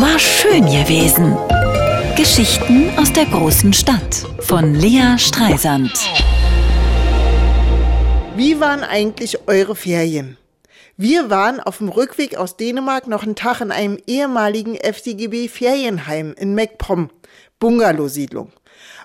War schön gewesen. Geschichten aus der großen Stadt von Lea Streisand. Wie waren eigentlich eure Ferien? Wir waren auf dem Rückweg aus Dänemark noch einen Tag in einem ehemaligen FCGB Ferienheim in MacPom, Bungalow-Siedlung.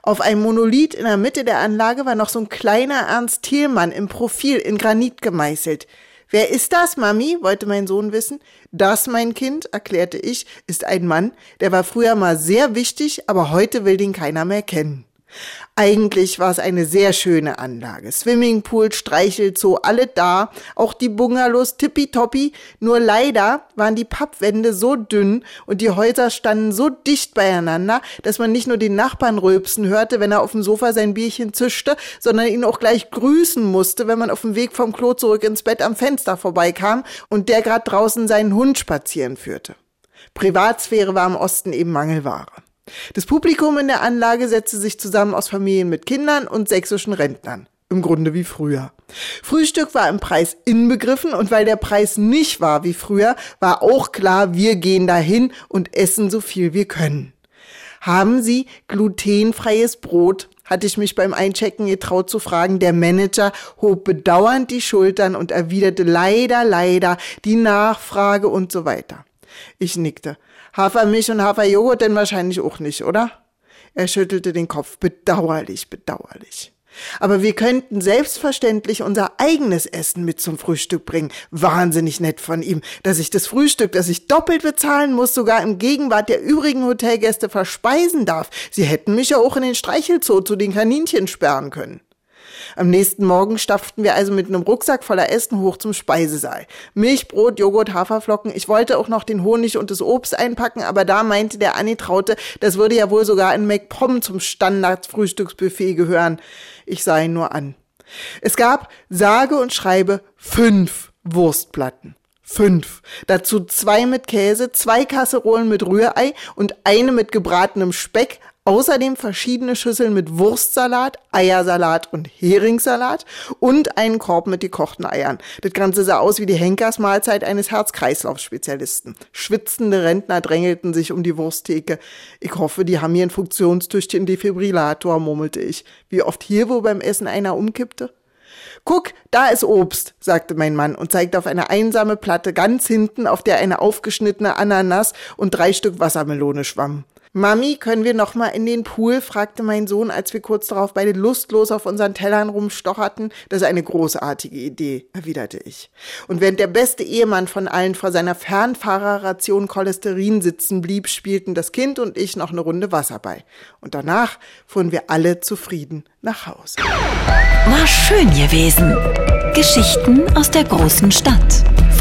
Auf einem Monolith in der Mitte der Anlage war noch so ein kleiner Ernst Thielmann im Profil in Granit gemeißelt. Wer ist das, Mami? wollte mein Sohn wissen. Das, mein Kind, erklärte ich, ist ein Mann, der war früher mal sehr wichtig, aber heute will den keiner mehr kennen. Eigentlich war es eine sehr schöne Anlage. Swimmingpool, Streichelzoo, alle da, auch die Bungalows tippitoppi. Nur leider waren die Pappwände so dünn und die Häuser standen so dicht beieinander, dass man nicht nur den Nachbarn rülpsen hörte, wenn er auf dem Sofa sein Bierchen zischte, sondern ihn auch gleich grüßen musste, wenn man auf dem Weg vom Klo zurück ins Bett am Fenster vorbeikam und der gerade draußen seinen Hund spazieren führte. Privatsphäre war im Osten eben Mangelware. Das Publikum in der Anlage setzte sich zusammen aus Familien mit Kindern und sächsischen Rentnern. Im Grunde wie früher. Frühstück war im Preis inbegriffen und weil der Preis nicht war wie früher, war auch klar, wir gehen dahin und essen so viel wir können. Haben Sie glutenfreies Brot? hatte ich mich beim Einchecken getraut zu fragen. Der Manager hob bedauernd die Schultern und erwiderte leider, leider die Nachfrage und so weiter. Ich nickte. Hafermilch und Haferjoghurt denn wahrscheinlich auch nicht, oder? Er schüttelte den Kopf. Bedauerlich, bedauerlich. Aber wir könnten selbstverständlich unser eigenes Essen mit zum Frühstück bringen. Wahnsinnig nett von ihm, dass ich das Frühstück, das ich doppelt bezahlen muss, sogar im Gegenwart der übrigen Hotelgäste verspeisen darf. Sie hätten mich ja auch in den Streichelzoo zu den Kaninchen sperren können. Am nächsten Morgen stapften wir also mit einem Rucksack voller Essen hoch zum Speisesaal. Milch, Brot, Joghurt, Haferflocken. Ich wollte auch noch den Honig und das Obst einpacken, aber da meinte der Anni Traute, das würde ja wohl sogar in McPom zum Standard-Frühstücksbuffet gehören. Ich sah ihn nur an. Es gab, sage und schreibe, fünf Wurstplatten. Fünf. Dazu zwei mit Käse, zwei Kasserolen mit Rührei und eine mit gebratenem Speck, Außerdem verschiedene Schüsseln mit Wurstsalat, Eiersalat und Heringssalat und einen Korb mit gekochten Eiern. Das Ganze sah aus wie die Henkersmahlzeit eines Herz-Kreislauf-Spezialisten. Schwitzende Rentner drängelten sich um die Wursttheke. Ich hoffe, die haben hier einen funktionstüchtigen Defibrillator, murmelte ich. Wie oft hier wo beim Essen einer umkippte? Guck, da ist Obst, sagte mein Mann und zeigte auf eine einsame Platte ganz hinten, auf der eine aufgeschnittene Ananas und drei Stück Wassermelone schwammen. Mami, können wir noch mal in den Pool? fragte mein Sohn, als wir kurz darauf beide lustlos auf unseren Tellern rumstocherten. Das ist eine großartige Idee, erwiderte ich. Und während der beste Ehemann von allen vor seiner Fernfahrerration Cholesterin sitzen blieb, spielten das Kind und ich noch eine Runde Wasser bei. Und danach fuhren wir alle zufrieden nach Hause. War schön gewesen. Geschichten aus der großen Stadt